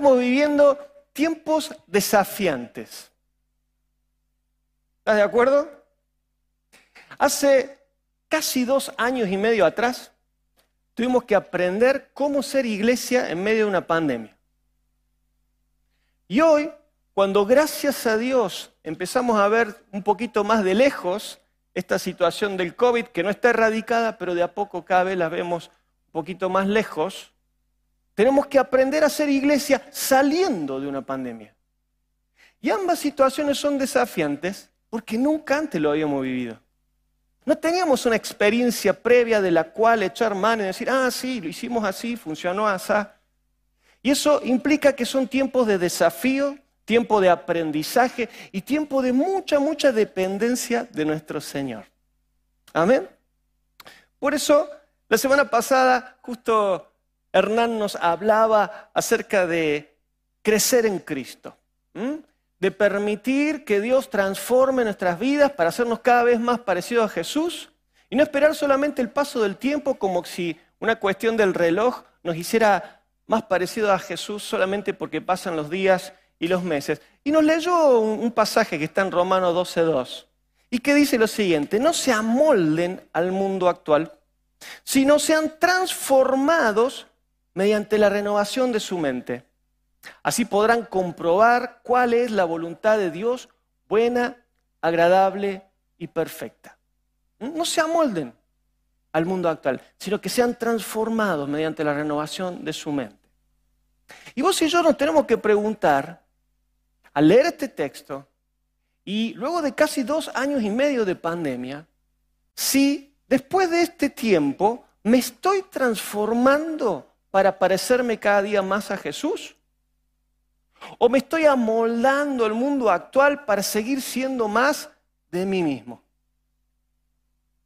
Estamos viviendo tiempos desafiantes. ¿Estás de acuerdo? Hace casi dos años y medio atrás tuvimos que aprender cómo ser iglesia en medio de una pandemia. Y hoy, cuando gracias a Dios empezamos a ver un poquito más de lejos esta situación del COVID, que no está erradicada, pero de a poco cada vez la vemos un poquito más lejos, tenemos que aprender a ser iglesia saliendo de una pandemia. Y ambas situaciones son desafiantes porque nunca antes lo habíamos vivido. No teníamos una experiencia previa de la cual echar mano y decir, ah, sí, lo hicimos así, funcionó así. Y eso implica que son tiempos de desafío, tiempo de aprendizaje y tiempo de mucha, mucha dependencia de nuestro Señor. Amén. Por eso, la semana pasada, justo Hernán nos hablaba acerca de crecer en Cristo, de permitir que Dios transforme nuestras vidas para hacernos cada vez más parecidos a Jesús y no esperar solamente el paso del tiempo como si una cuestión del reloj nos hiciera más parecidos a Jesús solamente porque pasan los días y los meses. Y nos leyó un, pasaje que está en Romanos 12.2 y que dice lo siguiente, no se amolden al mundo actual, sino sean transformados mediante la renovación de su mente. Así podrán comprobar cuál es la voluntad de Dios buena, agradable y perfecta. No se amolden al mundo actual, sino que sean transformados mediante la renovación de su mente. Y vos y yo nos tenemos que preguntar, al leer este texto, y luego de casi dos años y medio de pandemia, si después de este tiempo me estoy transformando para parecerme cada día más a Jesús? ¿O me estoy amoldando al mundo actual para seguir siendo más de mí mismo?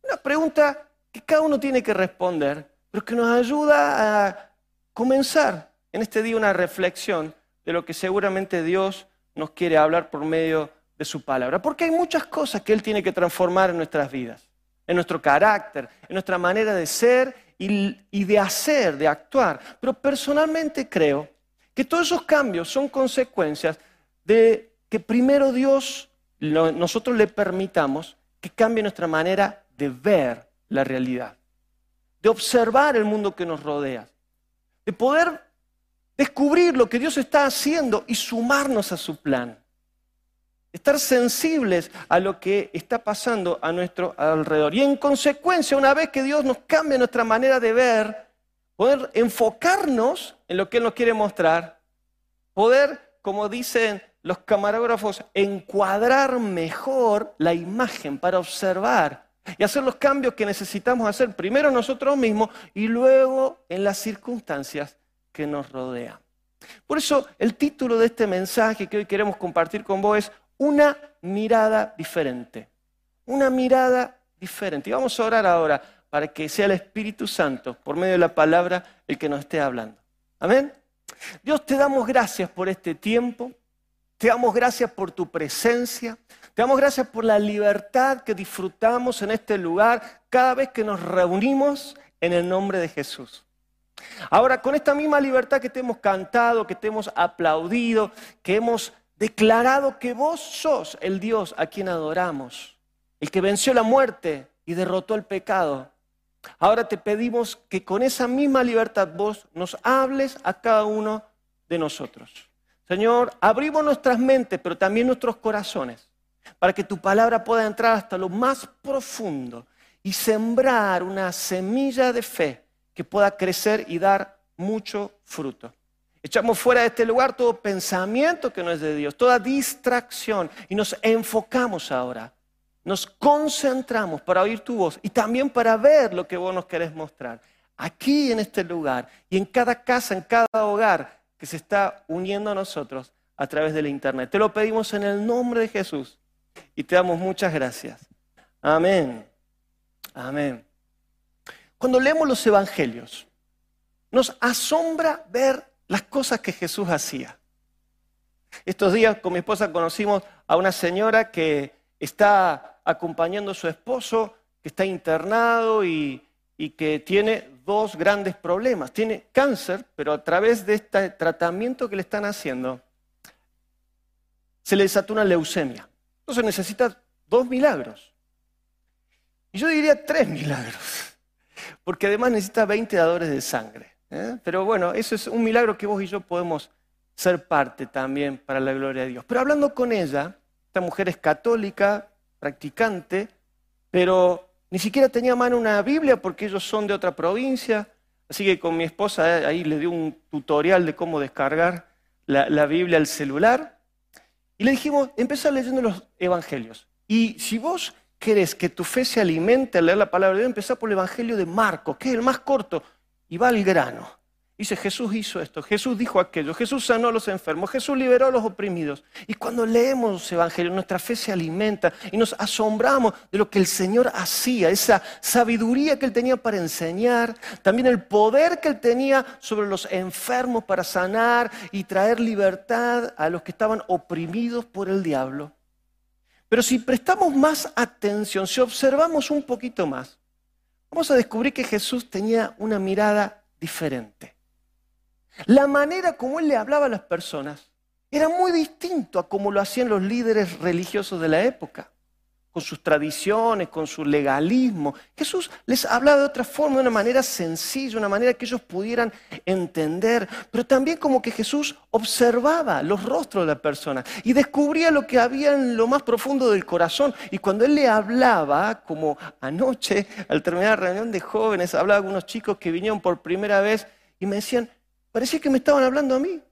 Una pregunta que cada uno tiene que responder, pero que nos ayuda a comenzar en este día una reflexión de lo que seguramente Dios nos quiere hablar por medio de su palabra. Porque hay muchas cosas que Él tiene que transformar en nuestras vidas, en nuestro carácter, en nuestra manera de ser y, de hacer, de actuar. Pero personalmente creo que todos esos cambios son consecuencias de que primero Dios, nosotros le permitamos que cambie nuestra manera de ver la realidad, de observar el mundo que nos rodea, de poder descubrir lo que Dios está haciendo y sumarnos a su plan estar sensibles a lo que está pasando a nuestro alrededor. Y en consecuencia, una vez que Dios nos cambie nuestra manera de ver, poder enfocarnos en lo que Él nos quiere mostrar, poder, como dicen los camarógrafos, encuadrar mejor la imagen para observar y hacer los cambios que necesitamos hacer primero nosotros mismos y luego en las circunstancias que nos rodean. Por eso el título de este mensaje que hoy queremos compartir con vos es una mirada diferente. Una mirada diferente. Y vamos a orar ahora para que sea el Espíritu Santo, por medio de la palabra, el que nos esté hablando. Amén. Dios, te damos gracias por este tiempo. Te damos gracias por tu presencia. Te damos gracias por la libertad que disfrutamos en este lugar cada vez que nos reunimos en el nombre de Jesús. Ahora, con esta misma libertad que te hemos cantado, que te hemos aplaudido, que hemos declarado que vos sos el Dios a quien adoramos, el que venció la muerte y derrotó el pecado. Ahora te pedimos que con esa misma libertad vos nos hables a cada uno de nosotros. Señor, abrimos nuestras mentes, pero también nuestros corazones, para que tu palabra pueda entrar hasta lo más profundo y sembrar una semilla de fe que pueda crecer y dar mucho fruto. Echamos fuera de este lugar todo pensamiento que no es de Dios, toda distracción y nos enfocamos ahora. Nos concentramos para oír tu voz y también para ver lo que vos nos querés mostrar. Aquí en este lugar y en cada casa, en cada hogar que se está uniendo a nosotros a través de la internet. Te lo pedimos en el nombre de Jesús y te damos muchas gracias. Amén. Amén. Cuando leemos los evangelios, nos asombra ver las cosas que Jesús hacía. Estos días con mi esposa conocimos a una señora que está acompañando a su esposo, que está internado y, que tiene dos grandes problemas. Tiene cáncer, pero a través de este tratamiento que le están haciendo, se le desató una leucemia. Entonces necesita dos milagros. Y yo diría tres milagros, porque además necesita 20 dadores de sangre. ¿Eh? Pero bueno, eso es un milagro que vos y yo podemos ser parte también para la gloria de Dios. Pero hablando con ella, esta mujer es católica, practicante, pero ni siquiera tenía a mano una Biblia porque ellos son de otra provincia. Así que con mi esposa eh, ahí le dio un tutorial de cómo descargar la, la Biblia al celular. Y le dijimos, empezar leyendo los evangelios. Y si vos querés que tu fe se alimente al leer la palabra de Dios, empezá por el evangelio de Marcos, que es el más corto, y va al grano. Dice, Jesús hizo esto, Jesús dijo aquello, Jesús sanó a los enfermos, Jesús liberó a los oprimidos. Y cuando leemos los evangelios, nuestra fe se alimenta y nos asombramos de lo que el Señor hacía, esa sabiduría que Él tenía para enseñar, también el poder que Él tenía sobre los enfermos para sanar y traer libertad a los que estaban oprimidos por el diablo. Pero si prestamos más atención, si observamos un poquito más, vamos a descubrir que Jesús tenía una mirada diferente. La manera como él le hablaba a las personas era muy distinto a como lo hacían los líderes religiosos de la época, con sus tradiciones, con su legalismo. Jesús les hablaba de otra forma, de una manera sencilla, una manera que ellos pudieran entender, pero también como que Jesús observaba los rostros de la persona y descubría lo que había en lo más profundo del corazón. Y cuando él le hablaba, como anoche, al terminar la reunión de jóvenes, hablaba con unos chicos que vinieron por primera vez y me decían, Parecía que me estaban hablando a mí.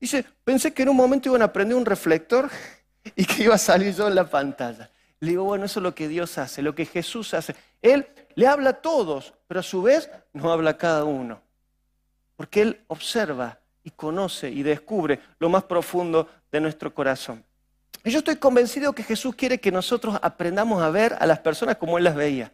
Dice, pensé que en un momento iban a prender un reflector y que iba a salir yo en la pantalla. Le digo, bueno, eso es lo que Dios hace, lo que Jesús hace. Él le habla a todos, pero a su vez no habla a cada uno. Porque Él observa y conoce y descubre lo más profundo de nuestro corazón. Y yo estoy convencido que Jesús quiere que nosotros aprendamos a ver a las personas como Él las veía,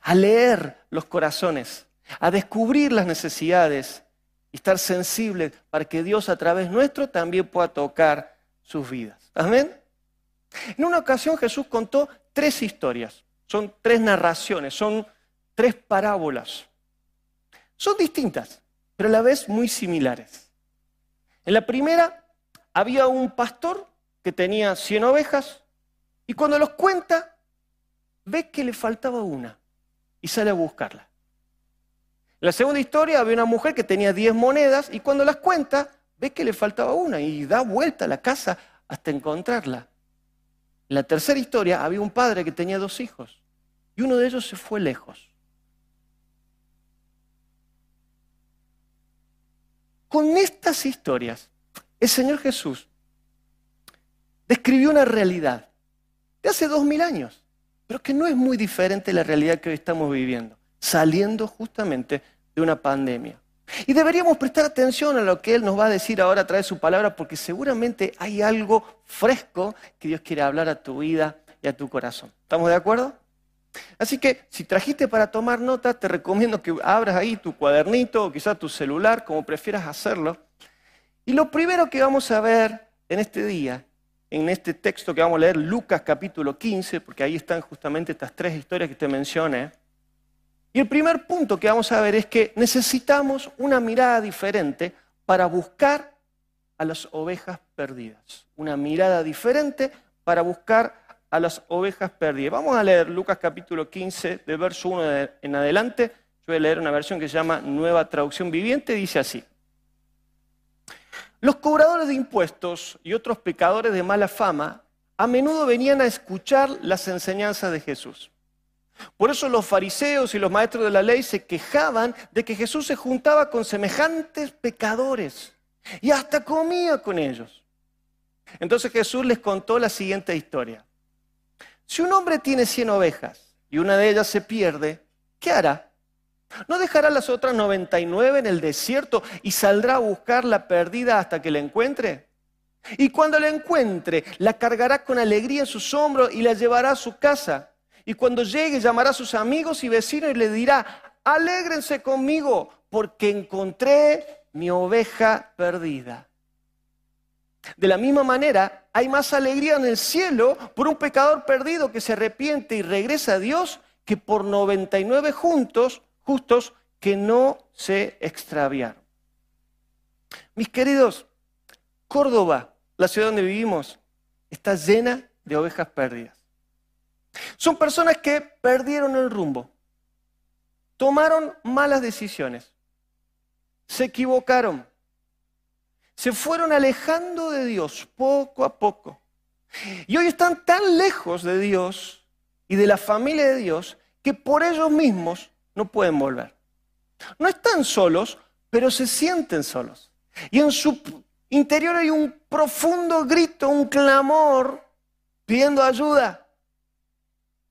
a leer los corazones, a descubrir las necesidades y estar sensibles para que Dios a través nuestro también pueda tocar sus vidas. Amén. En una ocasión Jesús contó tres historias, son tres narraciones, son tres parábolas. Son distintas, pero a la vez muy similares. En la primera había un pastor que tenía 100 ovejas y cuando los cuenta ve que le faltaba una y sale a buscarla. En la segunda historia había una mujer que tenía 10 monedas y cuando las cuenta ve que le faltaba una y da vuelta a la casa hasta encontrarla. En la tercera historia había un padre que tenía dos hijos y uno de ellos se fue lejos. Con estas historias, el Señor Jesús describió una realidad de hace dos mil años, pero que no es muy diferente de la realidad que hoy estamos viviendo, saliendo justamente de una pandemia. Y deberíamos prestar atención a lo que Él nos va a decir ahora a través de su palabra, porque seguramente hay algo fresco que Dios quiere hablar a tu vida y a tu corazón. ¿Estamos de acuerdo? Así que si trajiste para tomar nota, te recomiendo que abras ahí tu cuadernito o quizás tu celular, como prefieras hacerlo. Y lo primero que vamos a ver en este día, en este texto que vamos a leer, Lucas capítulo 15, porque ahí están justamente estas tres historias que te mencioné, y el primer punto que vamos a ver es que necesitamos una mirada diferente para buscar a las ovejas perdidas. Una mirada diferente para buscar a las ovejas perdidas. Vamos a leer Lucas capítulo 15, de verso 1 en adelante. Yo voy a leer una versión que se llama Nueva Traducción Viviente. Dice así. Los cobradores de impuestos y otros pecadores de mala fama a menudo venían a escuchar las enseñanzas de Jesús. Por eso los fariseos y los maestros de la ley se quejaban de que Jesús se juntaba con semejantes pecadores y hasta comía con ellos. Entonces Jesús les contó la siguiente historia. Si un hombre tiene cien ovejas y una de ellas se pierde, ¿qué hará? ¿No dejará las otras 99 en el desierto y saldrá a buscar la perdida hasta que la encuentre? Y cuando la encuentre, la cargará con alegría en sus hombros y la llevará a su casa. Y cuando llegue llamará a sus amigos y vecinos y le dirá, alégrense conmigo porque encontré mi oveja perdida. De la misma manera, hay más alegría en el cielo por un pecador perdido que se arrepiente y regresa a Dios que por 99 juntos, justos que no se extraviaron. Mis queridos, Córdoba, la ciudad donde vivimos, está llena de ovejas perdidas. Son personas que perdieron el rumbo, tomaron malas decisiones, se equivocaron, se fueron alejando de Dios poco a poco. Y hoy están tan lejos de Dios y de la familia de Dios que por ellos mismos no pueden volver. No están solos, pero se sienten solos. Y en su interior hay un profundo grito, un clamor pidiendo ayuda.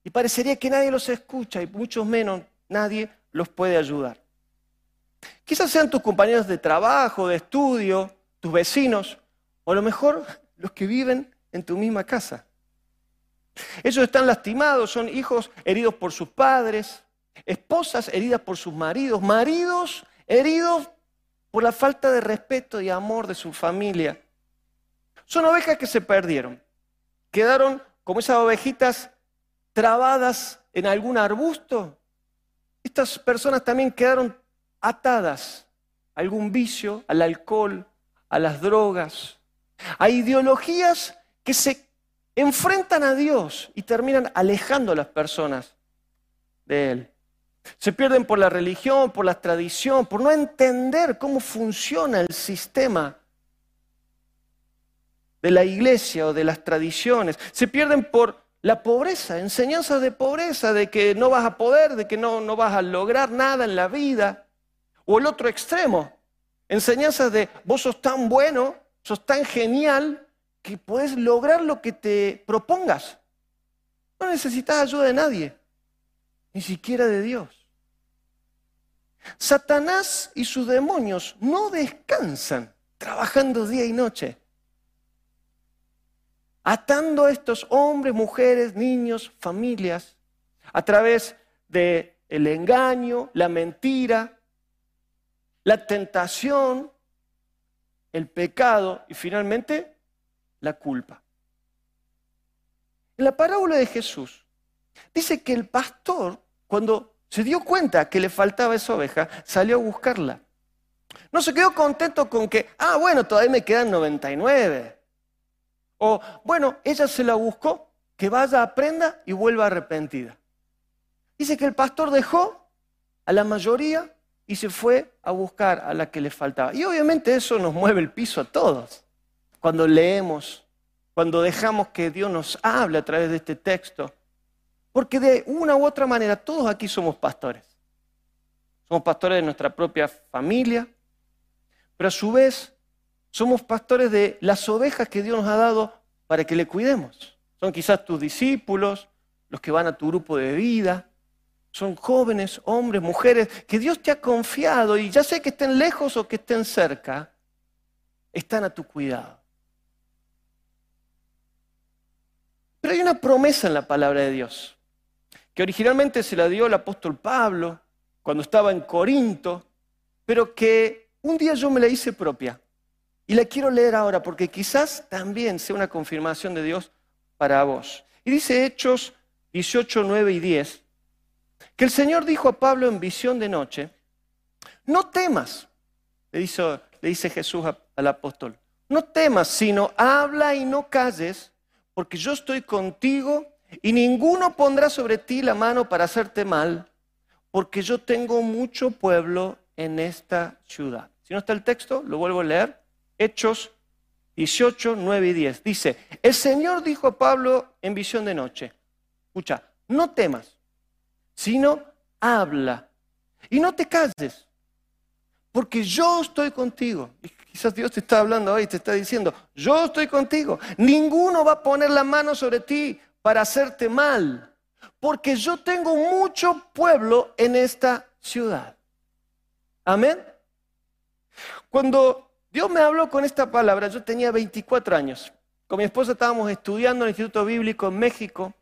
Y parecería que nadie los escucha y mucho menos nadie los puede ayudar. Quizás sean tus compañeros de trabajo, de estudio, tus vecinos, o a lo mejor los que viven en tu misma casa. Ellos están lastimados, son hijos heridos por sus padres, esposas heridas por sus maridos, maridos heridos por la falta de respeto y amor de su familia. Son ovejas que se perdieron. Quedaron como esas ovejitas trabadas en algún arbusto. Estas personas también quedaron atadas a algún vicio, al alcohol, a las drogas, a ideologías que se enfrentan a Dios y terminan alejando a las personas de Él. Se pierden por la religión, por la tradición, por no entender cómo funciona el sistema de la iglesia o de las tradiciones. Se pierden por la pobreza, enseñanzas de pobreza, de que no vas a poder, de que no, no vas a lograr nada en la vida. O el otro extremo, enseñanzas de vos sos tan bueno, sos tan genial, que puedes lograr lo que te propongas. No necesitas ayuda de nadie ni siquiera de Dios. Satanás y sus demonios no descansan trabajando día y noche, atando a estos hombres, mujeres, niños, familias, a través del el engaño, la mentira, la tentación, el pecado y finalmente la culpa. En la parábola de Jesús dice que el pastor cuando se dio cuenta que le faltaba esa oveja, salió a buscarla. No se quedó contento con que, ah, bueno, todavía me quedan 99. O, bueno, ella se la buscó, que vaya, aprenda y vuelva arrepentida. Dice que el pastor dejó a la mayoría y se fue a buscar a la que le faltaba. Y obviamente eso nos mueve el piso a todos. Cuando leemos, cuando dejamos que Dios nos hable a través de este texto, porque de una u otra manera todos aquí somos pastores. Somos pastores de nuestra propia familia, pero a su vez somos pastores de las ovejas que Dios nos ha dado para que le cuidemos. Son quizás tus discípulos, los que van a tu grupo de vida. Son jóvenes, hombres, mujeres, que Dios te ha confiado y ya sé que estén lejos o que estén cerca, están a tu cuidado. Pero hay una promesa en la palabra de Dios que originalmente se la dio el apóstol Pablo cuando estaba en Corinto, pero que un día yo me la hice propia. Y la quiero leer ahora porque quizás también sea una confirmación de Dios para vos. Y dice Hechos 18, 9 y 10, que el Señor dijo a Pablo en visión de noche, no temas, le dice, Jesús al apóstol, no temas, sino habla y no calles, porque yo estoy contigo y ninguno pondrá sobre ti la mano para hacerte mal, porque yo tengo mucho pueblo en esta ciudad. Si no está el texto, lo vuelvo a leer. Hechos 18, 9 y 10. Dice, el Señor dijo a Pablo en visión de noche, escucha, no temas, sino habla y no te calles, porque yo estoy contigo. Y quizás Dios te está hablando hoy, te está diciendo, yo estoy contigo. Ninguno va a poner la mano sobre ti para hacerte mal, porque yo tengo mucho pueblo en esta ciudad. Amén. Cuando Dios me habló con esta palabra, yo tenía 24 años. Con mi esposa estábamos estudiando en el Instituto Bíblico en México.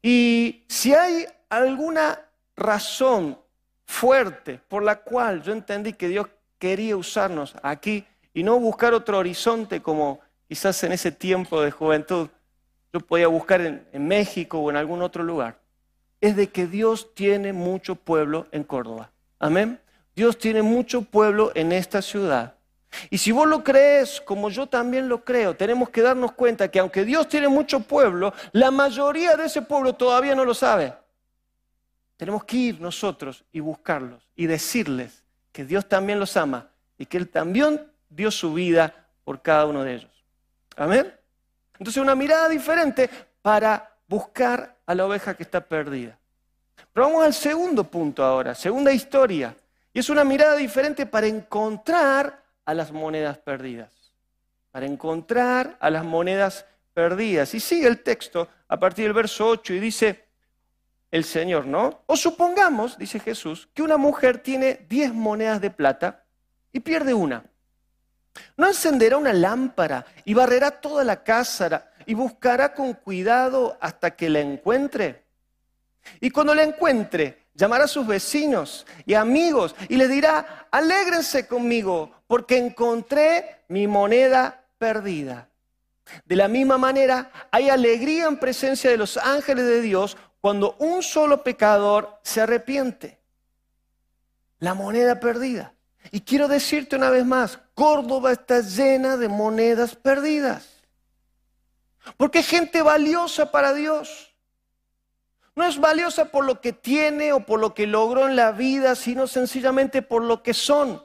Y si hay alguna razón fuerte por la cual yo entendí que Dios quería usarnos aquí y no buscar otro horizonte como quizás en ese tiempo de juventud, yo podía buscar en, México o en algún otro lugar, es de que Dios tiene mucho pueblo en Córdoba. Amén. Dios tiene mucho pueblo en esta ciudad. Y si vos lo crees, como yo también lo creo, tenemos que darnos cuenta que aunque Dios tiene mucho pueblo, la mayoría de ese pueblo todavía no lo sabe. Tenemos que ir nosotros y buscarlos y decirles que Dios también los ama y que Él también dio su vida por cada uno de ellos. Amén. Entonces una mirada diferente para buscar a la oveja que está perdida. Pero vamos al segundo punto ahora, segunda historia. Y es una mirada diferente para encontrar a las monedas perdidas. Para encontrar a las monedas perdidas. Y sigue el texto a partir del verso 8 y dice el Señor, ¿no? O supongamos, dice Jesús, que una mujer tiene 10 monedas de plata y pierde una. ¿No encenderá una lámpara y barrerá toda la casa y buscará con cuidado hasta que la encuentre? Y cuando la encuentre, llamará a sus vecinos y amigos y le dirá, alégrense conmigo porque encontré mi moneda perdida. De la misma manera, hay alegría en presencia de los ángeles de Dios cuando un solo pecador se arrepiente. La moneda perdida. Y quiero decirte una vez más, Córdoba está llena de monedas perdidas. Porque es gente valiosa para Dios. No es valiosa por lo que tiene o por lo que logró en la vida, sino sencillamente por lo que son.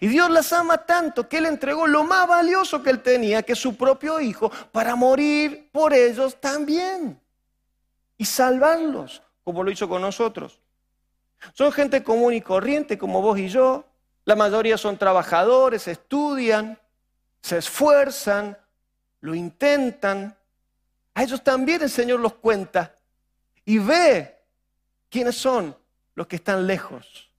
Y Dios las ama tanto que Él entregó lo más valioso que Él tenía, que su propio Hijo, para morir por ellos también. Y salvarlos, como lo hizo con nosotros. Son gente común y corriente como vos y yo. La mayoría son trabajadores, estudian, se esfuerzan, lo intentan. A ellos también el Señor los cuenta y ve quiénes son los que están lejos,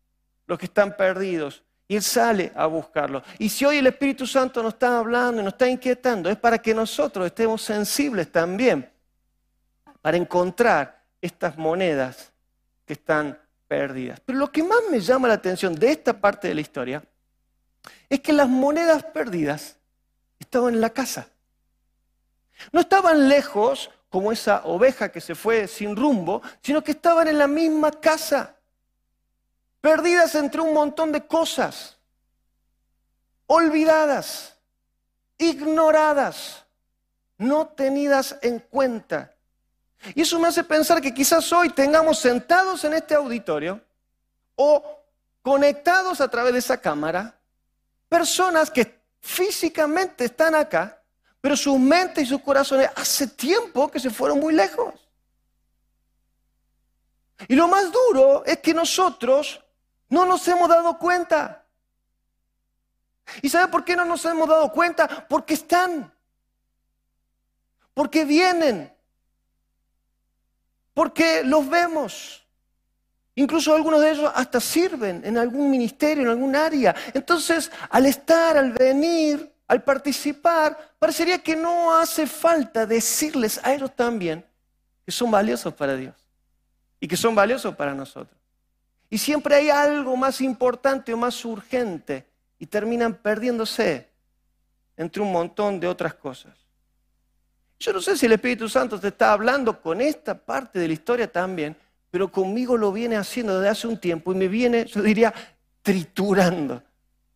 los que están perdidos. Y Él sale a buscarlos. Y si hoy el Espíritu Santo nos está hablando y nos está inquietando, es para que nosotros estemos sensibles también para encontrar estas monedas que están perdidas. Pero lo que más me llama la atención de esta parte de la historia es que las monedas perdidas estaban en la casa. No estaban lejos como esa oveja que se fue sin rumbo, sino que estaban en la misma casa, perdidas entre un montón de cosas, olvidadas, ignoradas, no tenidas en cuenta. Y eso me hace pensar que quizás hoy tengamos sentados en este auditorio o conectados a través de esa cámara personas que físicamente están acá, pero sus mentes y sus corazones hace tiempo que se fueron muy lejos. Y lo más duro es que nosotros no nos hemos dado cuenta. ¿Y sabe por qué no nos hemos dado cuenta? Porque están. Porque vienen. Porque los vemos. Incluso algunos de ellos hasta sirven en algún ministerio, en algún área. Entonces, al estar, al venir, al participar, parecería que no hace falta decirles a ellos también que son valiosos para Dios y que son valiosos para nosotros. Y siempre hay algo más importante o más urgente y terminan perdiéndose entre un montón de otras cosas. Yo no sé si el Espíritu Santo te está hablando con esta parte de la historia también, pero conmigo lo viene haciendo desde hace un tiempo y me viene, yo diría, triturando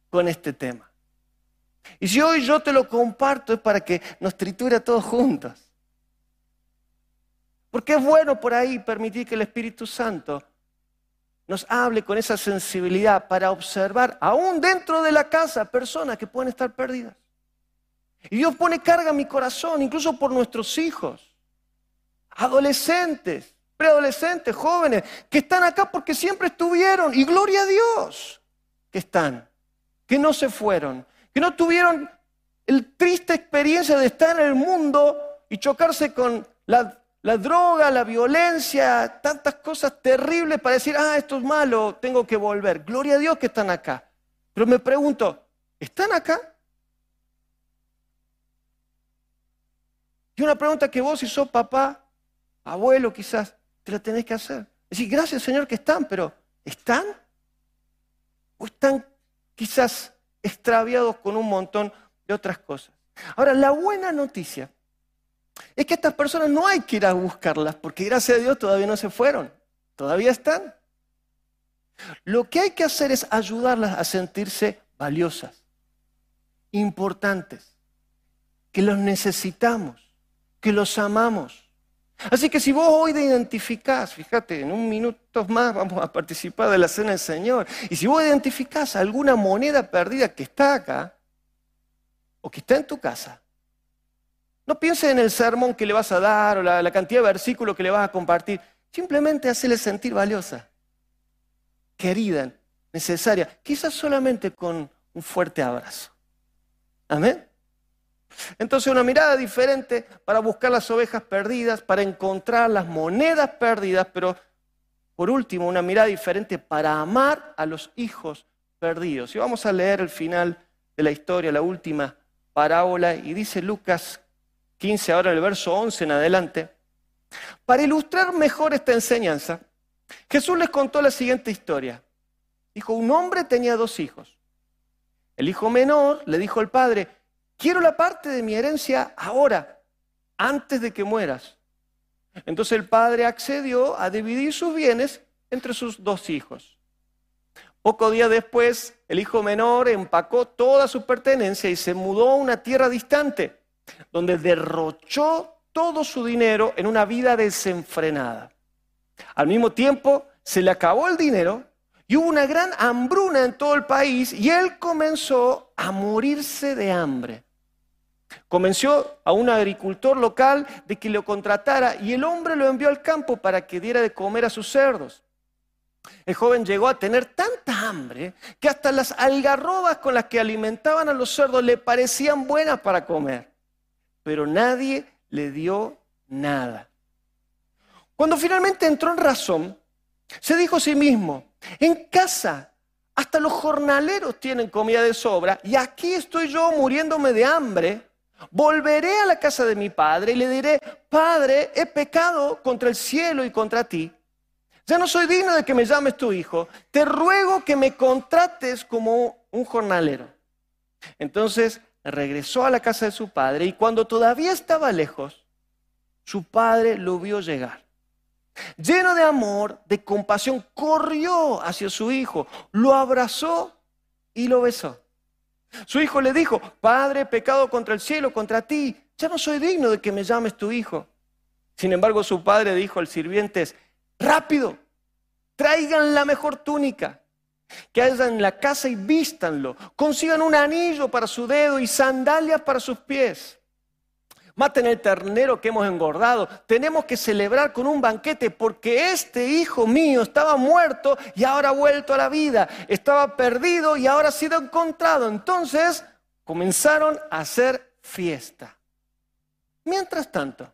con este tema. Y si hoy yo te lo comparto es para que nos triture a todos juntos. Porque es bueno por ahí permitir que el Espíritu Santo nos hable con esa sensibilidad para observar, aún dentro de la casa, personas que pueden estar perdidas. Y Dios pone carga en mi corazón, incluso por nuestros hijos, adolescentes, preadolescentes, jóvenes, que están acá porque siempre estuvieron. Y gloria a Dios que están, que no se fueron, que no tuvieron el triste experiencia de estar en el mundo y chocarse con la, la, droga, la violencia, tantas cosas terribles para decir, ah, esto es malo, tengo que volver. Gloria a Dios que están acá. Pero me pregunto, ¿están acá? Y una pregunta que vos, si sos papá, abuelo quizás, te la tenés que hacer. Decir, gracias Señor que están, pero ¿están? ¿O están quizás extraviados con un montón de otras cosas. Ahora, la buena noticia es que estas personas no hay que ir a buscarlas, porque gracias a Dios todavía no se fueron, todavía están. Lo que hay que hacer es ayudarlas a sentirse valiosas, importantes, que los necesitamos, que los amamos. Así que si vos hoy te identificás, fíjate, en un minuto más vamos a participar de la cena del Señor, y si vos identificás alguna moneda perdida que está acá, o que está en tu casa, no pienses en el sermón que le vas a dar o la, cantidad de versículos que le vas a compartir, simplemente hacele sentir valiosa, querida, necesaria, quizás solamente con un fuerte abrazo. Amén. Entonces una mirada diferente para buscar las ovejas perdidas, para encontrar las monedas perdidas, pero por último una mirada diferente para amar a los hijos perdidos. Y vamos a leer el final de la historia, la última parábola, y dice Lucas 15, ahora el verso 11 en adelante. Para ilustrar mejor esta enseñanza, Jesús les contó la siguiente historia. Dijo, un hombre tenía dos hijos. El hijo menor le dijo al padre, quiero la parte de mi herencia ahora, antes de que mueras. Entonces el padre accedió a dividir sus bienes entre sus dos hijos. Poco día después, el hijo menor empacó toda su pertenencia y se mudó a una tierra distante, donde derrochó todo su dinero en una vida desenfrenada. Al mismo tiempo, se le acabó el dinero y hubo una gran hambruna en todo el país y él comenzó a morirse de hambre. Convenció a un agricultor local de que lo contratara y el hombre lo envió al campo para que diera de comer a sus cerdos. El joven llegó a tener tanta hambre que hasta las algarrobas con las que alimentaban a los cerdos le parecían buenas para comer, pero nadie le dio nada. Cuando finalmente entró en razón, se dijo a sí mismo, en casa hasta los jornaleros tienen comida de sobra y aquí estoy yo muriéndome de hambre Volveré a la casa de mi padre y le diré, Padre, he pecado contra el cielo y contra ti. Ya no soy digno de que me llames tu hijo. Te ruego que me contrates como un jornalero. Entonces regresó a la casa de su padre y cuando todavía estaba lejos, su padre lo vio llegar. Lleno de amor, de compasión, corrió hacia su hijo, lo abrazó y lo besó. Su hijo le dijo, Padre, pecado contra el cielo, contra ti, ya no soy digno de que me llames tu hijo. Sin embargo, su padre dijo al sirviente, rápido, traigan la mejor túnica, que haya en la casa y vístanlo, consigan un anillo para su dedo y sandalias para sus pies maten el ternero que hemos engordado, tenemos que celebrar con un banquete porque este hijo mío estaba muerto y ahora ha vuelto a la vida, estaba perdido y ahora ha sido encontrado. Entonces comenzaron a hacer fiesta. Mientras tanto,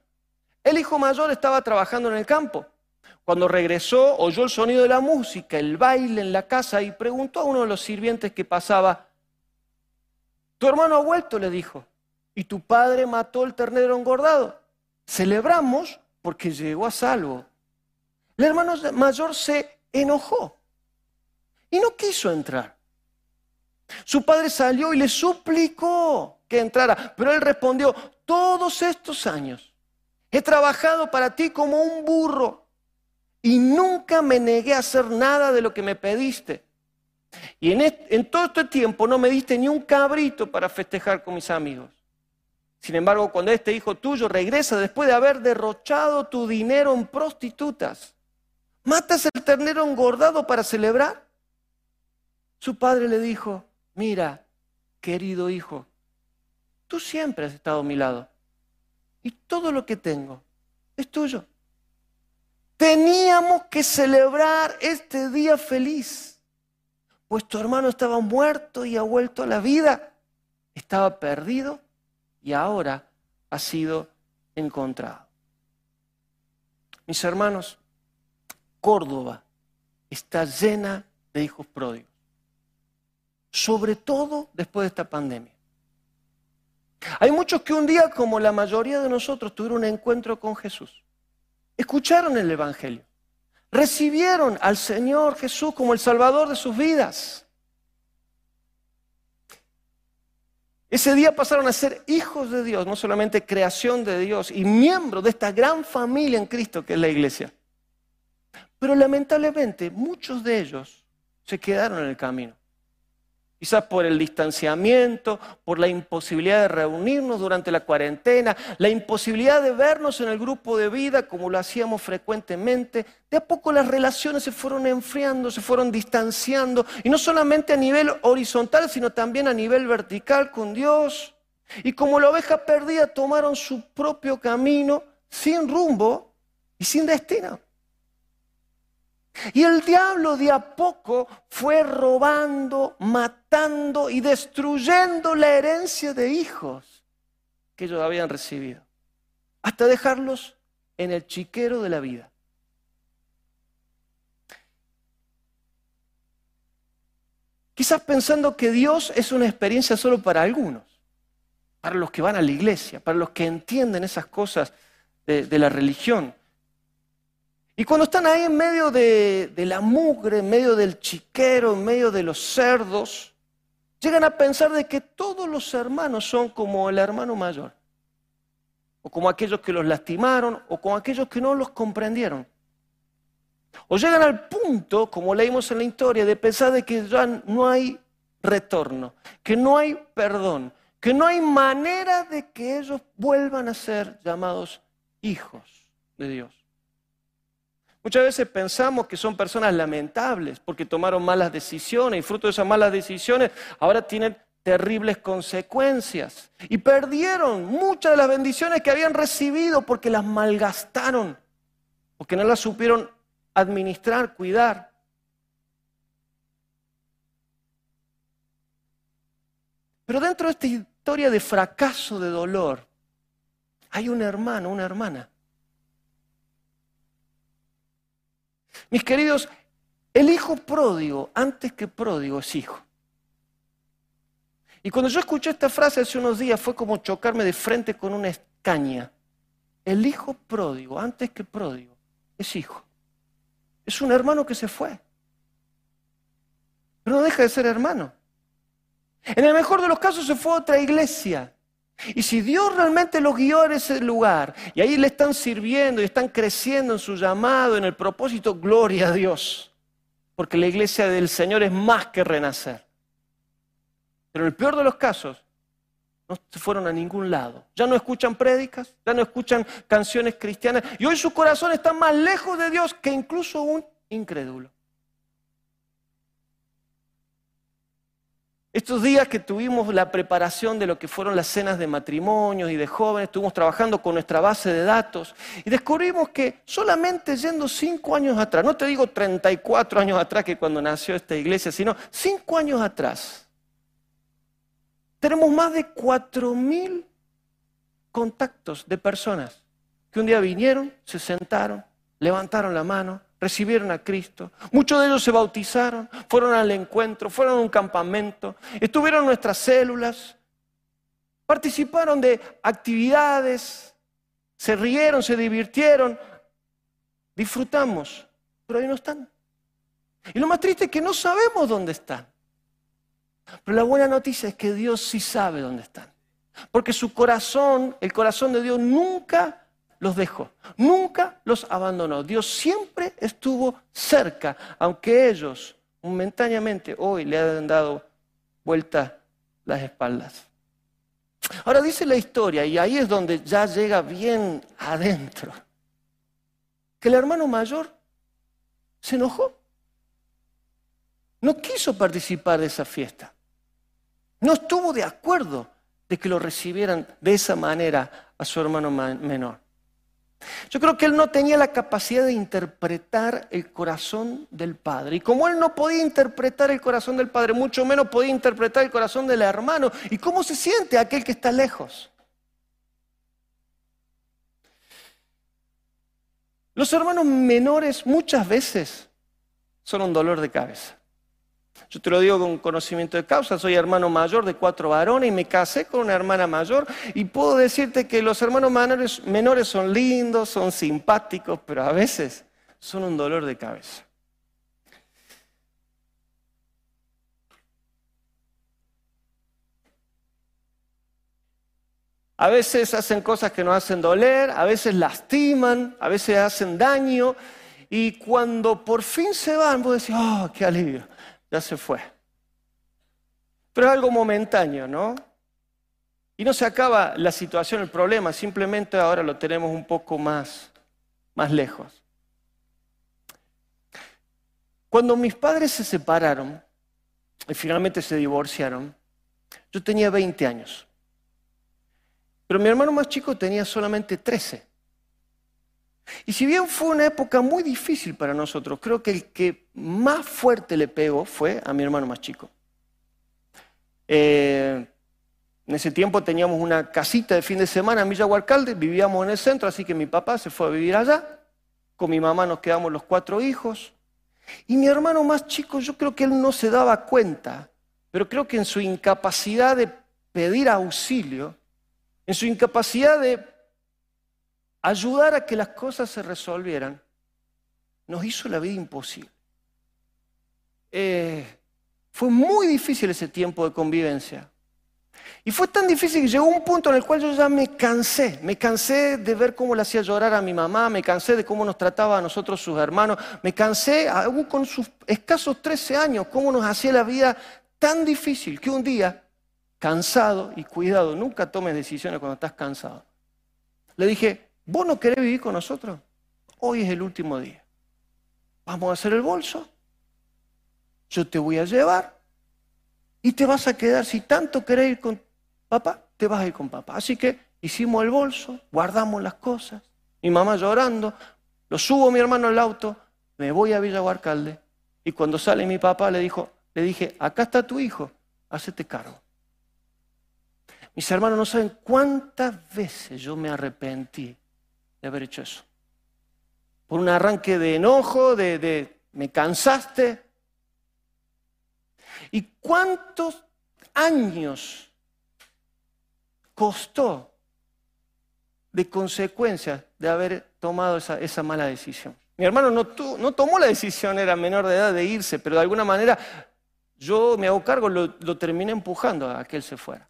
el hijo mayor estaba trabajando en el campo. Cuando regresó, oyó el sonido de la música, el baile en la casa y preguntó a uno de los sirvientes que pasaba, ¿tu hermano ha vuelto? le dijo y tu padre mató el ternero engordado. Celebramos porque llegó a salvo. El hermano mayor se enojó y no quiso entrar. Su padre salió y le suplicó que entrara, pero él respondió, todos estos años he trabajado para ti como un burro y nunca me negué a hacer nada de lo que me pediste. Y en, en todo este tiempo no me diste ni un cabrito para festejar con mis amigos. Sin embargo, cuando este hijo tuyo regresa después de haber derrochado tu dinero en prostitutas, ¿matas el ternero engordado para celebrar? Su padre le dijo, mira, querido hijo, tú siempre has estado a mi lado y todo lo que tengo es tuyo. Teníamos que celebrar este día feliz, pues tu hermano estaba muerto y ha vuelto a la vida, estaba perdido y ahora ha sido encontrado. Mis hermanos, Córdoba está llena de hijos pródigos, sobre todo después de esta pandemia. Hay muchos que un día, como la mayoría de nosotros, tuvieron un encuentro con Jesús. Escucharon el Evangelio. Recibieron al Señor Jesús como el Salvador de sus vidas. Ese día pasaron a ser hijos de Dios, no solamente creación de Dios y miembros de esta gran familia en Cristo que es la iglesia. Pero lamentablemente muchos de ellos se quedaron en el camino. Quizás por el distanciamiento, por la imposibilidad de reunirnos durante la cuarentena, la imposibilidad de vernos en el grupo de vida como lo hacíamos frecuentemente. De a poco las relaciones se fueron enfriando, se fueron distanciando, y no solamente a nivel horizontal, sino también a nivel vertical con Dios. Y como la oveja perdida tomaron su propio camino sin rumbo y sin destino. Y el diablo de a poco fue robando, matando y destruyendo la herencia de hijos que ellos habían recibido, hasta dejarlos en el chiquero de la vida. Quizás pensando que Dios es una experiencia solo para algunos, para los que van a la iglesia, para los que entienden esas cosas de, de la religión. Y cuando están ahí en medio de, la mugre, en medio del chiquero, en medio de los cerdos, llegan a pensar de que todos los hermanos son como el hermano mayor, o como aquellos que los lastimaron, o como aquellos que no los comprendieron. O llegan al punto, como leímos en la historia, de pensar de que ya no hay retorno, que no hay perdón, que no hay manera de que ellos vuelvan a ser llamados hijos de Dios. Muchas veces pensamos que son personas lamentables porque tomaron malas decisiones y fruto de esas malas decisiones ahora tienen terribles consecuencias y perdieron muchas de las bendiciones que habían recibido porque las malgastaron, porque no las supieron administrar, cuidar. Pero dentro de esta historia de fracaso, de dolor, hay un hermano, una hermana Mis queridos, el hijo pródigo, antes que pródigo, es hijo. Y cuando yo escuché esta frase hace unos días fue como chocarme de frente con una escaña. El hijo pródigo, antes que pródigo, es hijo. Es un hermano que se fue. Pero no deja de ser hermano. En el mejor de los casos se fue a otra iglesia. Y si Dios realmente los guió en ese lugar y ahí le están sirviendo y están creciendo en su llamado, en el propósito, gloria a Dios. Porque la iglesia del Señor es más que renacer. Pero en el peor de los casos, no se fueron a ningún lado. Ya no escuchan prédicas, ya no escuchan canciones cristianas. Y hoy su corazón está más lejos de Dios que incluso un incrédulo. Estos días que tuvimos la preparación de lo que fueron las cenas de matrimonios y de jóvenes, estuvimos trabajando con nuestra base de datos y descubrimos que solamente yendo cinco años atrás, no te digo 34 años atrás que cuando nació esta iglesia, sino cinco años atrás, tenemos más de cuatro mil contactos de personas que un día vinieron, se sentaron, levantaron la mano, recibieron a Cristo. Muchos de ellos se bautizaron, fueron al encuentro, fueron a un campamento, estuvieron en nuestras células, participaron de actividades, se rieron, se divirtieron, disfrutamos, pero ahí no están. Y lo más triste es que no sabemos dónde están. Pero la buena noticia es que Dios sí sabe dónde están. Porque su corazón, el corazón de Dios nunca los dejó, nunca los abandonó. Dios siempre estuvo cerca, aunque ellos momentáneamente hoy le han dado vuelta las espaldas. Ahora dice la historia, y ahí es donde ya llega bien adentro, que el hermano mayor se enojó. No quiso participar de esa fiesta. No estuvo de acuerdo de que lo recibieran de esa manera a su hermano menor. Yo creo que él no tenía la capacidad de interpretar el corazón del Padre. Y como él no podía interpretar el corazón del Padre, mucho menos podía interpretar el corazón del hermano. ¿Y cómo se siente aquel que está lejos? Los hermanos menores muchas veces son un dolor de cabeza. Yo te lo digo con conocimiento de causa, soy hermano mayor de cuatro varones y me casé con una hermana mayor y puedo decirte que los hermanos menores, son lindos, son simpáticos, pero a veces son un dolor de cabeza. A veces hacen cosas que nos hacen doler, a veces lastiman, a veces hacen daño. Y cuando por fin se van, vos decís, oh, qué alivio ya se fue. Pero es algo momentáneo, ¿no? Y no se acaba la situación, el problema, simplemente ahora lo tenemos un poco más, más lejos. Cuando mis padres se separaron y finalmente se divorciaron, yo tenía 20 años. Pero mi hermano más chico tenía solamente 13. Y si bien fue una época muy difícil para nosotros, creo que el que más fuerte le pegó fue a mi hermano más chico. Eh, en ese tiempo teníamos una casita de fin de semana en Villa Huarcalde, vivíamos en el centro, así que mi papá se fue a vivir allá. Con mi mamá nos quedamos los cuatro hijos. Y mi hermano más chico, yo creo que él no se daba cuenta, pero creo que en su incapacidad de pedir auxilio, en su incapacidad de ayudar a que las cosas se resolvieran, nos hizo la vida imposible. Eh, fue muy difícil ese tiempo de convivencia. Y fue tan difícil que llegó un punto en el cual yo ya me cansé, me cansé de ver cómo le hacía llorar a mi mamá, me cansé de cómo nos trataba a nosotros sus hermanos, me cansé, aún con sus escasos 13 años, cómo nos hacía la vida tan difícil que un día, cansado y cuidado, nunca tomes decisiones cuando estás cansado, le dije, ¿vos no querés vivir con nosotros? Hoy es el último día. Vamos a hacer el bolso, yo te voy a llevar y te vas a quedar, si tanto querés ir con papá, te vas a ir con papá. Así que hicimos el bolso, guardamos las cosas, mi mamá llorando, lo subo a mi hermano al auto, me voy a Villa Huarcalde y cuando sale mi papá le, dijo, le dije, acá está tu hijo, hacete cargo. Mis hermanos no saben cuántas veces yo me arrepentí de haber hecho eso. Por un arranque de enojo, de, me cansaste. ¿Y cuántos años costó de consecuencias de haber tomado esa, mala decisión. Mi hermano no, tomó la decisión, era menor de edad, de irse, pero de alguna manera yo me hago cargo, lo terminé empujando a que él se fuera.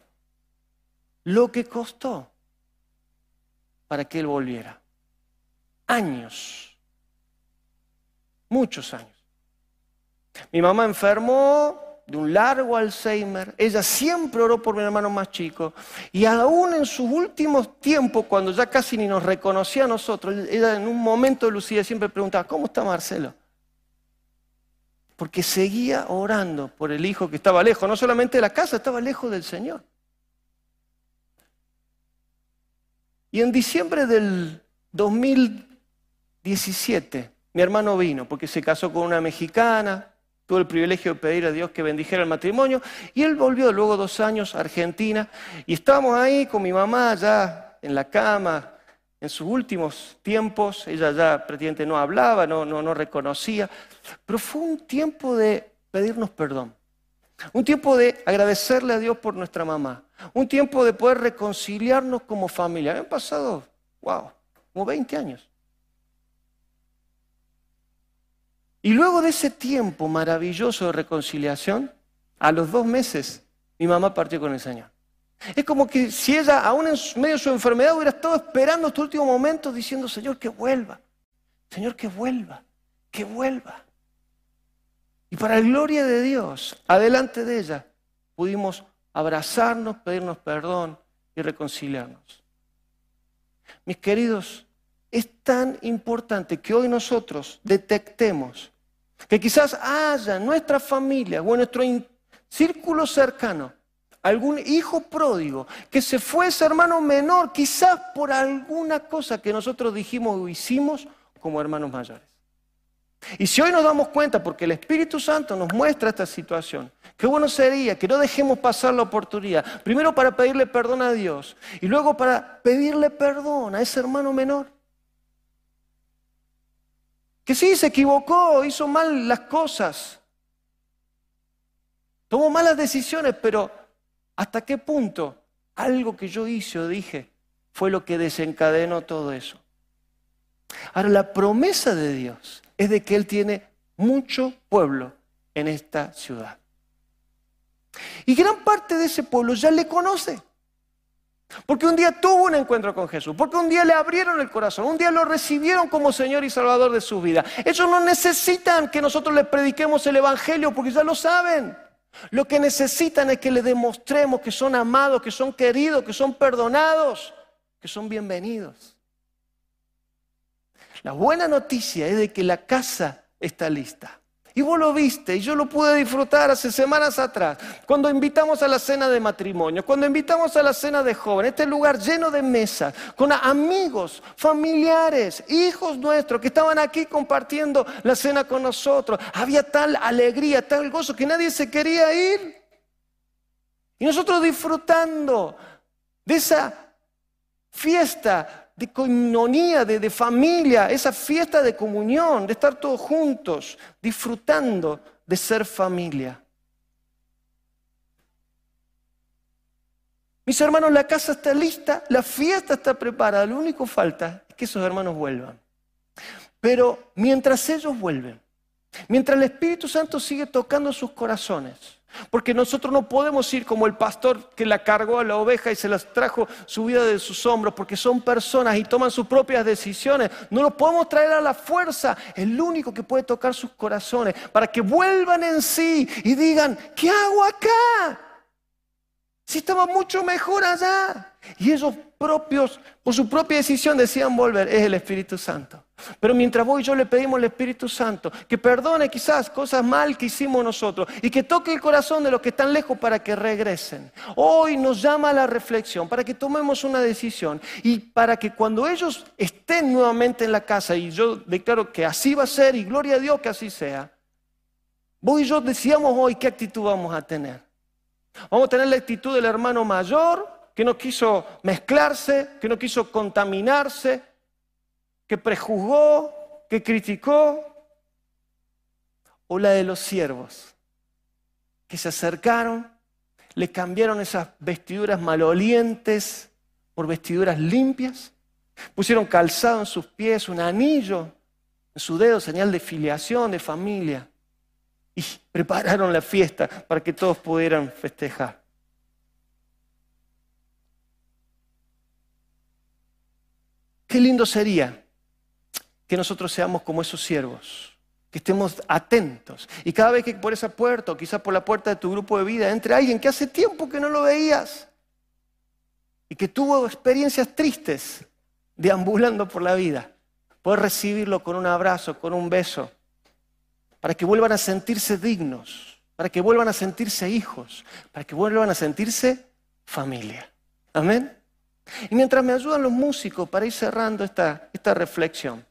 Lo que costó para que él volviera. Años. Muchos años. Mi mamá enfermó, de un largo Alzheimer. Ella siempre oró por mi hermano más chico. Y aún en sus últimos tiempos, cuando ya casi ni nos reconocía a nosotros, ella en un momento de lucidez siempre preguntaba, ¿cómo está Marcelo? Porque seguía orando por el hijo que estaba lejos, no solamente de la casa, estaba lejos del Señor. Y en diciembre del 2017, mi hermano vino, porque se casó con una mexicana, Tuve el privilegio de pedir a Dios que bendijera el matrimonio y él volvió luego dos años a Argentina y estábamos ahí con mi mamá ya en la cama en sus últimos tiempos. Ella ya prácticamente no hablaba, no, no, no reconocía, pero fue un tiempo de pedirnos perdón. Un tiempo de agradecerle a Dios por nuestra mamá. Un tiempo de poder reconciliarnos como familia. Han pasado, wow, como 20 años. Y luego de ese tiempo maravilloso de reconciliación, a los dos meses, mi mamá partió con el Señor. Es como que si ella, aún en medio de su enfermedad, hubiera estado esperando estos últimos momentos diciendo, Señor, que vuelva, Señor, que vuelva, que vuelva. Y para la gloria de Dios, adelante de ella, pudimos abrazarnos, pedirnos perdón y reconciliarnos. Mis queridos, es tan importante que hoy nosotros detectemos que quizás haya en nuestra familia o en nuestro círculo cercano algún hijo pródigo que se fue ese hermano menor, quizás por alguna cosa que nosotros dijimos o hicimos como hermanos mayores. Y si hoy nos damos cuenta, porque el Espíritu Santo nos muestra esta situación, qué bueno sería que no dejemos pasar la oportunidad, primero para pedirle perdón a Dios y luego para pedirle perdón a ese hermano menor que sí, se equivocó, hizo mal las cosas, tomó malas decisiones, pero ¿hasta qué punto algo que yo hice o dije fue lo que desencadenó todo eso? Ahora, la promesa de Dios es de que Él tiene mucho pueblo en esta ciudad. Y gran parte de ese pueblo ya le conoce. Porque un día tuvo un encuentro con Jesús, porque un día le abrieron el corazón, un día lo recibieron como Señor y Salvador de su vida. Ellos no necesitan que nosotros les prediquemos el Evangelio porque ya lo saben. Lo que necesitan es que les demostremos que son amados, que son queridos, que son perdonados, que son bienvenidos. La buena noticia es de que la casa está lista. Y vos lo viste, y yo lo pude disfrutar hace semanas atrás, cuando invitamos a la cena de matrimonio, cuando invitamos a la cena de joven, este lugar lleno de mesas, con amigos, familiares, hijos nuestros que estaban aquí compartiendo la cena con nosotros. Había tal alegría, tal gozo que nadie se quería ir. Y nosotros disfrutando de esa fiesta de coinonía, de, de, familia, esa fiesta de comunión, de estar todos juntos, disfrutando de ser familia. Mis hermanos, la casa está lista, la fiesta está preparada, lo único que falta es que esos hermanos vuelvan. Pero mientras ellos vuelven, mientras el Espíritu Santo sigue tocando sus corazones, porque nosotros no podemos ir como el pastor que la cargó a la oveja y se las trajo subida de sus hombros, porque son personas y toman sus propias decisiones. No los podemos traer a la fuerza. El único que puede tocar sus corazones para que vuelvan en sí y digan, ¿qué hago acá? Si estaba mucho mejor allá. Y ellos propios, por su propia decisión, decían volver. Es el Espíritu Santo. Pero mientras vos y yo le pedimos al Espíritu Santo que perdone quizás cosas mal que hicimos nosotros y que toque el corazón de los que están lejos para que regresen. Hoy nos llama a la reflexión para que tomemos una decisión y para que cuando ellos estén nuevamente en la casa, y yo declaro que así va a ser y gloria a Dios que así sea, vos y yo decíamos hoy qué actitud vamos a tener. Vamos a tener la actitud del hermano mayor que no quiso mezclarse, que no quiso contaminarse que prejuzgó, que criticó, o la de los siervos, que se acercaron, le cambiaron esas vestiduras malolientes por vestiduras limpias, pusieron calzado en sus pies, un anillo en su dedo, señal de filiación, de familia, y prepararon la fiesta para que todos pudieran festejar. Qué lindo sería que nosotros seamos como esos siervos, que estemos atentos. Y cada vez que por esa puerta, o quizás por la puerta de tu grupo de vida, entre alguien que hace tiempo que no lo veías y que tuvo experiencias tristes deambulando por la vida, poder recibirlo con un abrazo, con un beso, para que vuelvan a sentirse dignos, para que vuelvan a sentirse hijos, para que vuelvan a sentirse familia. Amén. Y mientras me ayudan los músicos para ir cerrando esta, esta reflexión,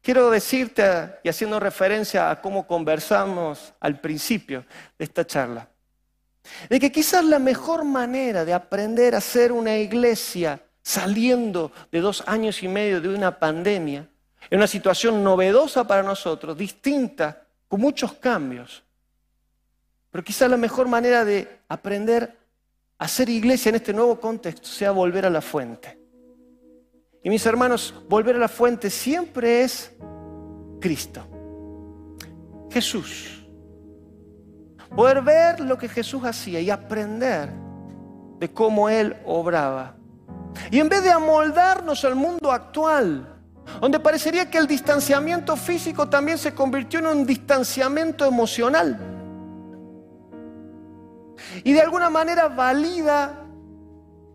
Quiero decirte, y haciendo referencia a cómo conversamos al principio de esta charla, de que quizás la mejor manera de aprender a ser una iglesia saliendo de dos años y medio de una pandemia, en una situación novedosa para nosotros, distinta, con muchos cambios, pero quizás la mejor manera de aprender a ser iglesia en este nuevo contexto sea volver a la fuente. Y mis hermanos, volver a la fuente siempre es Cristo. Jesús. Poder ver lo que Jesús hacía y aprender de cómo Él obraba. Y en vez de amoldarnos al mundo actual, donde parecería que el distanciamiento físico también se convirtió en un distanciamiento emocional. Y de alguna manera valida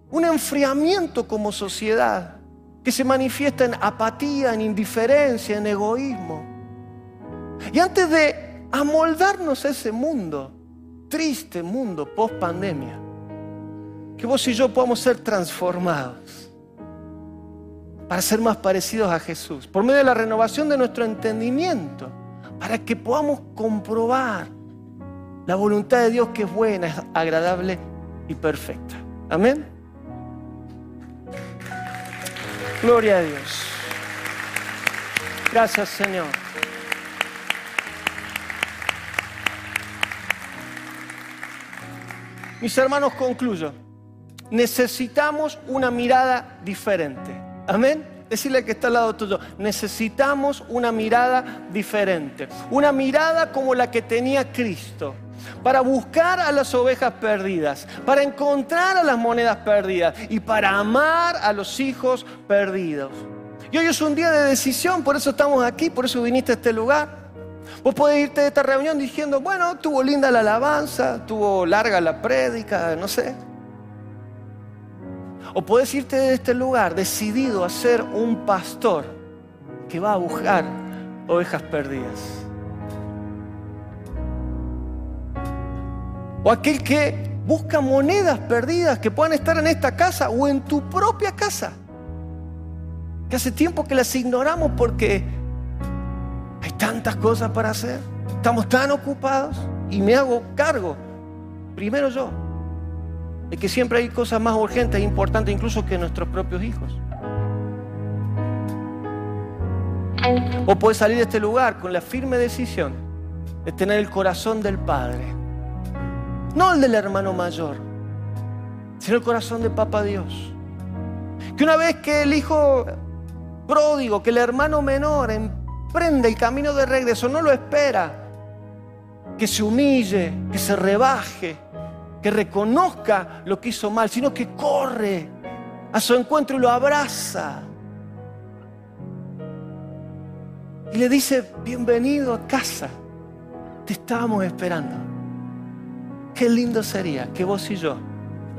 un enfriamiento como sociedad que se manifiesta en apatía, en indiferencia, en egoísmo. Y antes de amoldarnos a ese mundo, triste mundo post pandemia, que vos y yo podamos ser transformados para ser más parecidos a Jesús, por medio de la renovación de nuestro entendimiento, para que podamos comprobar la voluntad de Dios que es buena, es agradable y perfecta. Amén. Gloria a Dios. Gracias Señor. Mis hermanos, concluyo. Necesitamos una mirada diferente. Amén. Decirle que está al lado tuyo, necesitamos una mirada diferente. Una mirada como la que tenía Cristo. para buscar a las ovejas perdidas, para encontrar a las monedas perdidas y para amar a los hijos perdidos. Y hoy es un día de decisión, por eso estamos aquí, por eso viniste a este lugar. Vos podés irte de esta reunión diciendo, bueno, tuvo linda la alabanza, tuvo larga la prédica, no sé. O puedes irte de este lugar decidido a ser un pastor que va a buscar ovejas perdidas. O aquel que busca monedas perdidas que puedan estar en esta casa o en tu propia casa. Que hace tiempo que las ignoramos porque hay tantas cosas para hacer. Estamos tan ocupados y me hago cargo. Primero yo. De que siempre hay cosas más urgentes e importantes incluso que nuestros propios hijos. O puedes salir de este lugar con la firme decisión de tener el corazón del Padre no el del hermano mayor, sino el corazón de Papa Dios. Que una vez que el hijo pródigo, que el hermano menor emprende el camino de regreso, no lo espera, que se humille, que se rebaje, que reconozca lo que hizo mal, sino que corre a su encuentro y lo abraza. Y le dice, bienvenido a casa, te estábamos esperando. Qué lindo sería que vos y yo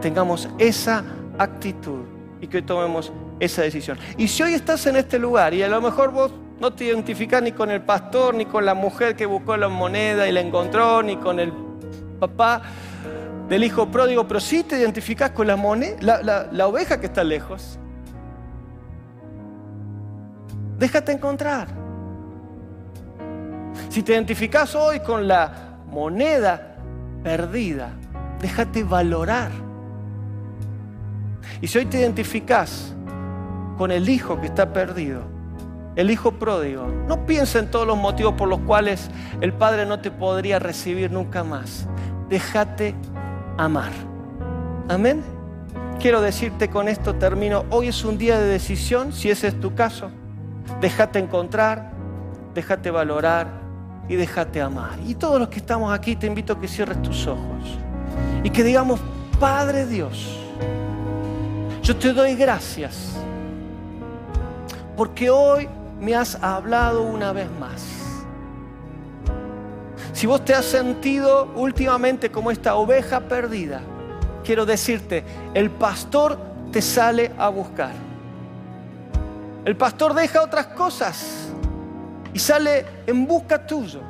tengamos esa actitud y que tomemos esa decisión. Y si hoy estás en este lugar y a lo mejor vos no te identificás ni con el pastor, ni con la mujer que buscó la moneda y la encontró, ni con el papá del hijo pródigo, pero sí te identificás con la, moneda, la, la oveja que está lejos, déjate encontrar. Si te identificás hoy con la moneda perdida. Déjate valorar. Y si hoy te identificas con el hijo que está perdido, el hijo pródigo, no piensa en todos los motivos por los cuales el padre no te podría recibir nunca más. Déjate amar. Amén. Quiero decirte con esto termino. Hoy es un día de decisión, si ese es tu caso. Déjate encontrar, déjate valorar y déjate amar. Y todos los que estamos aquí te invito a que cierres tus ojos y que digamos, Padre Dios, yo te doy gracias porque hoy me has hablado una vez más. Si vos te has sentido últimamente como esta oveja perdida, quiero decirte, el pastor te sale a buscar. El pastor deja otras cosas y sale en busca tuyo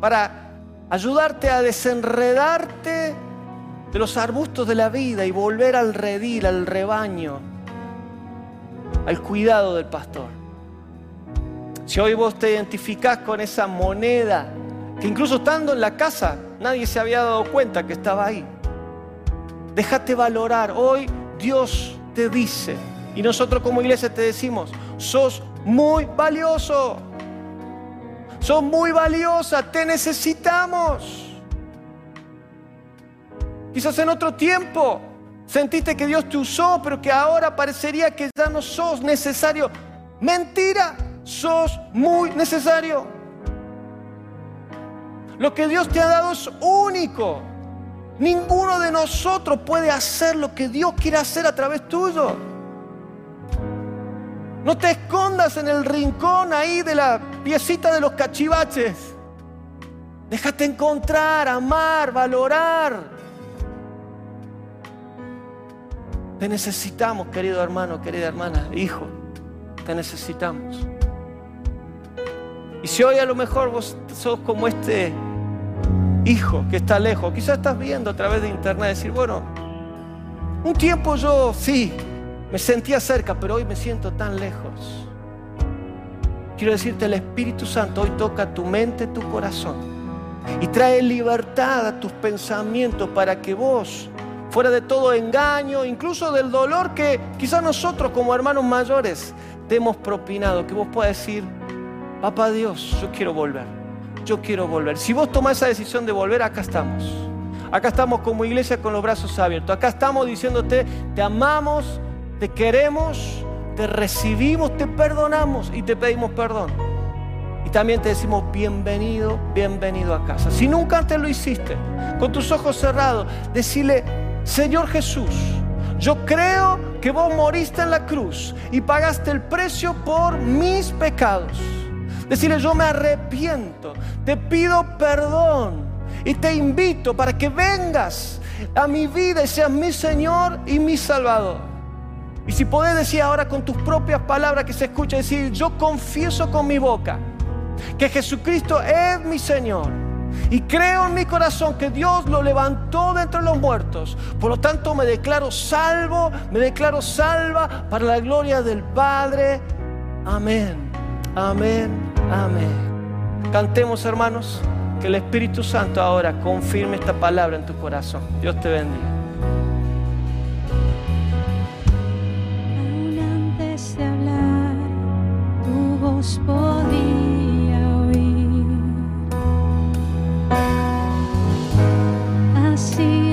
para ayudarte a desenredarte de los arbustos de la vida y volver al redil, al rebaño, al cuidado del pastor. Si hoy vos te identificás con esa moneda, que incluso estando en la casa nadie se había dado cuenta que estaba ahí, déjate valorar. Hoy Dios te dice, y nosotros como iglesia te decimos, sos muy valioso. Sos muy valiosa, te necesitamos. Quizás en otro tiempo sentiste que Dios te usó, pero que ahora parecería que ya no sos necesario. Mentira, sos muy necesario. Lo que Dios te ha dado es único. Ninguno de nosotros puede hacer lo que Dios quiere hacer a través tuyo. No te escondas en el rincón ahí de la piecita de los cachivaches. Déjate encontrar, amar, valorar. Te necesitamos, querido hermano, querida hermana, hijo. Te necesitamos. Y si hoy a lo mejor vos sos como este hijo que está lejos, quizás estás viendo a través de internet decir, bueno, un tiempo yo sí, me sentía cerca, pero hoy me siento tan lejos. Quiero decirte, el Espíritu Santo hoy toca tu mente, tu corazón y trae libertad a tus pensamientos para que vos, fuera de todo engaño, incluso del dolor que quizás nosotros como hermanos mayores te hemos propinado, que vos puedas decir, papá Dios, yo quiero volver, yo quiero volver. Si vos tomás esa decisión de volver, acá estamos. Acá estamos como iglesia con los brazos abiertos. Acá estamos diciéndote, te amamos te queremos, te recibimos, te perdonamos y te pedimos perdón. Y también te decimos bienvenido, bienvenido a casa. Si nunca antes lo hiciste, con tus ojos cerrados, decirle, Señor Jesús, yo creo que vos moriste en la cruz y pagaste el precio por mis pecados. Decirle, yo me arrepiento, te pido perdón y te invito para que vengas a mi vida y seas mi Señor y mi Salvador. Y si podés decir ahora con tus propias palabras que se escucha decir, yo confieso con mi boca que Jesucristo es mi Señor. Y creo en mi corazón que Dios lo levantó de entre los muertos. Por lo tanto me declaro salvo, me declaro salva para la gloria del Padre. Amén, amén, Amén. Cantemos, hermanos, que el Espíritu Santo ahora confirme esta palabra en tu corazón. Dios te bendiga. Aún antes de hablar, tu voz podía oír. Así